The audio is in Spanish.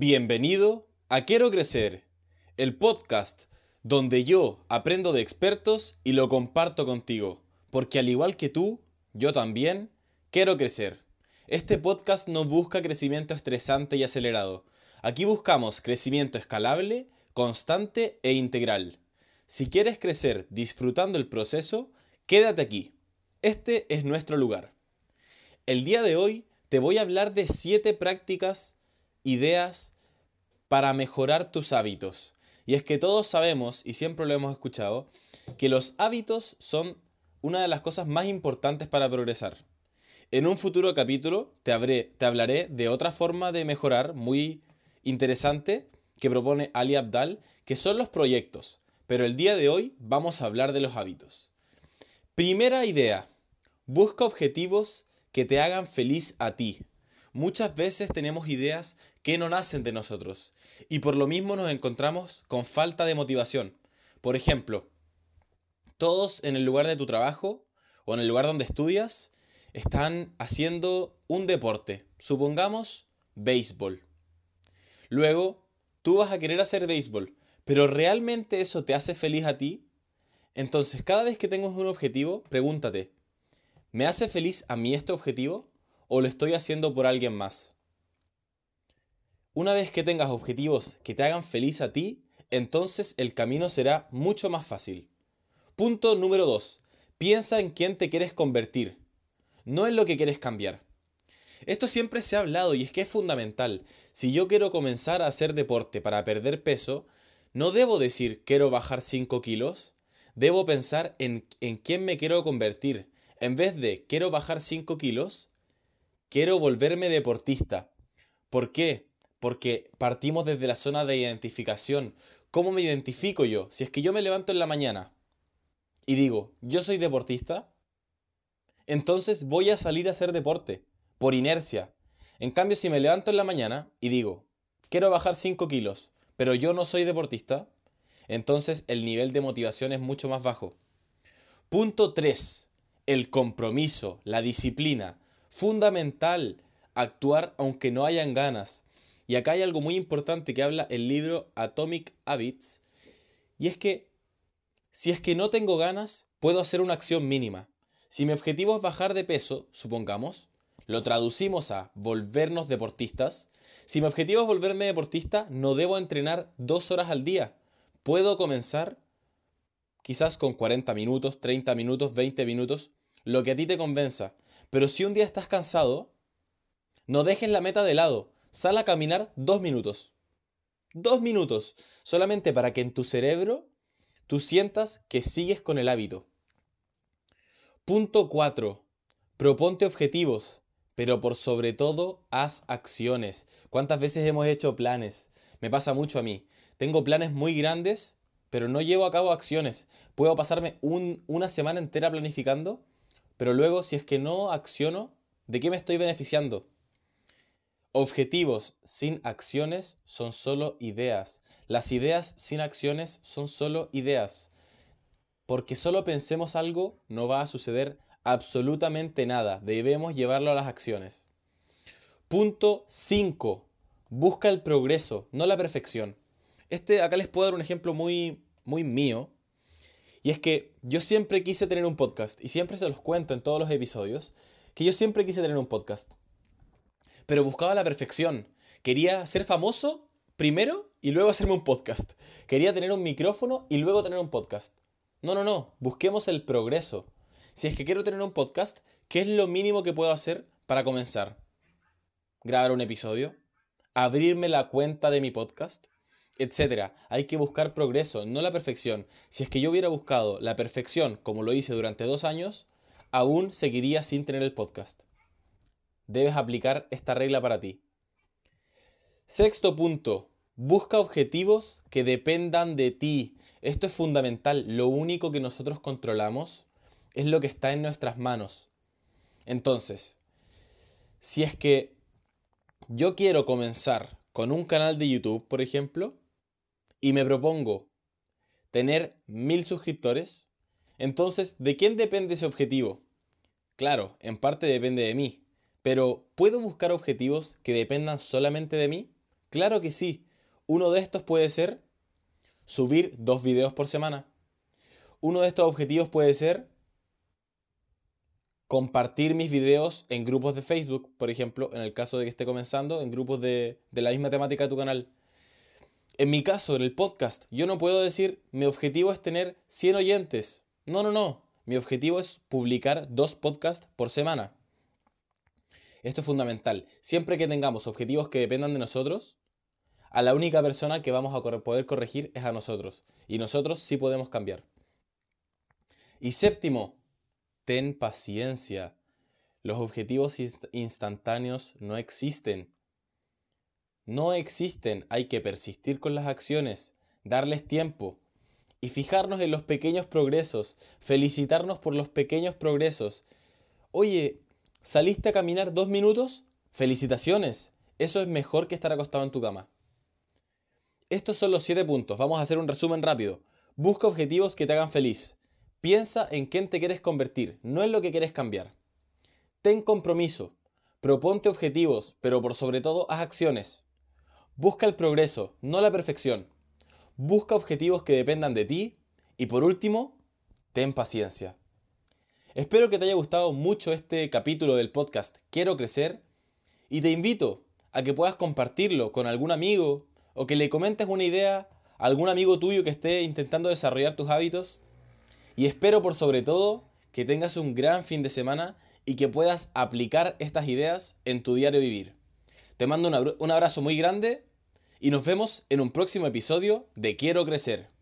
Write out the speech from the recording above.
Bienvenido a Quiero Crecer, el podcast donde yo aprendo de expertos y lo comparto contigo, porque al igual que tú, yo también quiero crecer. Este podcast no busca crecimiento estresante y acelerado. Aquí buscamos crecimiento escalable, constante e integral. Si quieres crecer disfrutando el proceso, quédate aquí. Este es nuestro lugar. El día de hoy te voy a hablar de 7 prácticas ideas para mejorar tus hábitos. Y es que todos sabemos, y siempre lo hemos escuchado, que los hábitos son una de las cosas más importantes para progresar. En un futuro capítulo te, te hablaré de otra forma de mejorar muy interesante que propone Ali Abdal, que son los proyectos. Pero el día de hoy vamos a hablar de los hábitos. Primera idea, busca objetivos que te hagan feliz a ti. Muchas veces tenemos ideas que no nacen de nosotros y por lo mismo nos encontramos con falta de motivación. Por ejemplo, todos en el lugar de tu trabajo o en el lugar donde estudias están haciendo un deporte, supongamos béisbol. Luego, tú vas a querer hacer béisbol, pero ¿realmente eso te hace feliz a ti? Entonces, cada vez que tengas un objetivo, pregúntate, ¿me hace feliz a mí este objetivo? O lo estoy haciendo por alguien más? Una vez que tengas objetivos que te hagan feliz a ti, entonces el camino será mucho más fácil. Punto número 2. Piensa en quién te quieres convertir, no en lo que quieres cambiar. Esto siempre se ha hablado y es que es fundamental. Si yo quiero comenzar a hacer deporte para perder peso, no debo decir quiero bajar 5 kilos, debo pensar en, en quién me quiero convertir. En vez de quiero bajar 5 kilos, quiero volverme deportista. ¿Por qué? Porque partimos desde la zona de identificación. ¿Cómo me identifico yo? Si es que yo me levanto en la mañana y digo, yo soy deportista, entonces voy a salir a hacer deporte, por inercia. En cambio, si me levanto en la mañana y digo, quiero bajar 5 kilos, pero yo no soy deportista, entonces el nivel de motivación es mucho más bajo. Punto 3. El compromiso, la disciplina fundamental actuar aunque no hayan ganas. Y acá hay algo muy importante que habla el libro Atomic Habits, y es que si es que no tengo ganas, puedo hacer una acción mínima. Si mi objetivo es bajar de peso, supongamos, lo traducimos a volvernos deportistas. Si mi objetivo es volverme deportista, no debo entrenar dos horas al día. Puedo comenzar quizás con 40 minutos, 30 minutos, 20 minutos, lo que a ti te convenza. Pero si un día estás cansado, no dejes la meta de lado. Sal a caminar dos minutos. Dos minutos. Solamente para que en tu cerebro tú sientas que sigues con el hábito. Punto 4. Proponte objetivos, pero por sobre todo haz acciones. ¿Cuántas veces hemos hecho planes? Me pasa mucho a mí. Tengo planes muy grandes, pero no llevo a cabo acciones. Puedo pasarme una semana entera planificando pero luego, si es que no acciono, ¿de qué me estoy beneficiando? Objetivos sin acciones son solo ideas. Las ideas sin acciones son solo ideas. Porque solo pensemos algo, no va a suceder absolutamente nada. Debemos llevarlo a las acciones. Punto 5. Busca el progreso, no la perfección. Este, acá les puedo dar un ejemplo muy, muy mío, y es que yo siempre quise tener un podcast, y siempre se los cuento en todos los episodios, que yo siempre quise tener un podcast. Pero buscaba la perfección. Quería ser famoso primero y luego hacerme un podcast. Quería tener un micrófono y luego tener un podcast. No, no, no. Busquemos el progreso. Si es que quiero tener un podcast, ¿qué es lo mínimo que puedo hacer para comenzar? Grabar un episodio, abrirme la cuenta de mi podcast, etcétera. Hay que buscar progreso, no la perfección. Si es que yo hubiera buscado la perfección como lo hice durante dos años, aún seguiría sin tener el podcast. Debes aplicar esta regla para ti. Sexto punto. Busca objetivos que dependan de ti. Esto es fundamental. Lo único que nosotros controlamos es lo que está en nuestras manos. Entonces, si es que yo quiero comenzar con un canal de YouTube, por ejemplo, y me propongo tener mil suscriptores, entonces, ¿de quién depende ese objetivo? Claro, en parte depende de mí, pero ¿puedo buscar objetivos que dependan solamente de mí? Claro que sí. Uno de estos puede ser subir dos videos por semana. Uno de estos objetivos puede ser compartir mis videos en grupos de Facebook, por ejemplo, en el caso de que esté comenzando, en grupos de, de la misma temática de tu canal. En mi caso, en el podcast, yo no puedo decir mi objetivo es tener 100 oyentes. No, no, no. Mi objetivo es publicar dos podcasts por semana. Esto es fundamental. Siempre que tengamos objetivos que dependan de nosotros, a la única persona que vamos a poder corregir es a nosotros. Y nosotros sí podemos cambiar. Y séptimo, ten paciencia. Los objetivos instantáneos no existen. No existen, hay que persistir con las acciones, darles tiempo y fijarnos en los pequeños progresos, felicitarnos por los pequeños progresos. Oye, ¿saliste a caminar dos minutos? Felicitaciones, eso es mejor que estar acostado en tu cama. Estos son los siete puntos, vamos a hacer un resumen rápido. Busca objetivos que te hagan feliz. Piensa en quién te quieres convertir, no en lo que quieres cambiar. Ten compromiso. Proponte objetivos, pero por sobre todo haz acciones. Busca el progreso, no la perfección. Busca objetivos que dependan de ti. Y por último, ten paciencia. Espero que te haya gustado mucho este capítulo del podcast Quiero Crecer y te invito a que puedas compartirlo con algún amigo o que le comentes una idea a algún amigo tuyo que esté intentando desarrollar tus hábitos y espero por sobre todo que tengas un gran fin de semana y que puedas aplicar estas ideas en tu diario vivir. Te mando un abrazo muy grande y nos vemos en un próximo episodio de Quiero Crecer.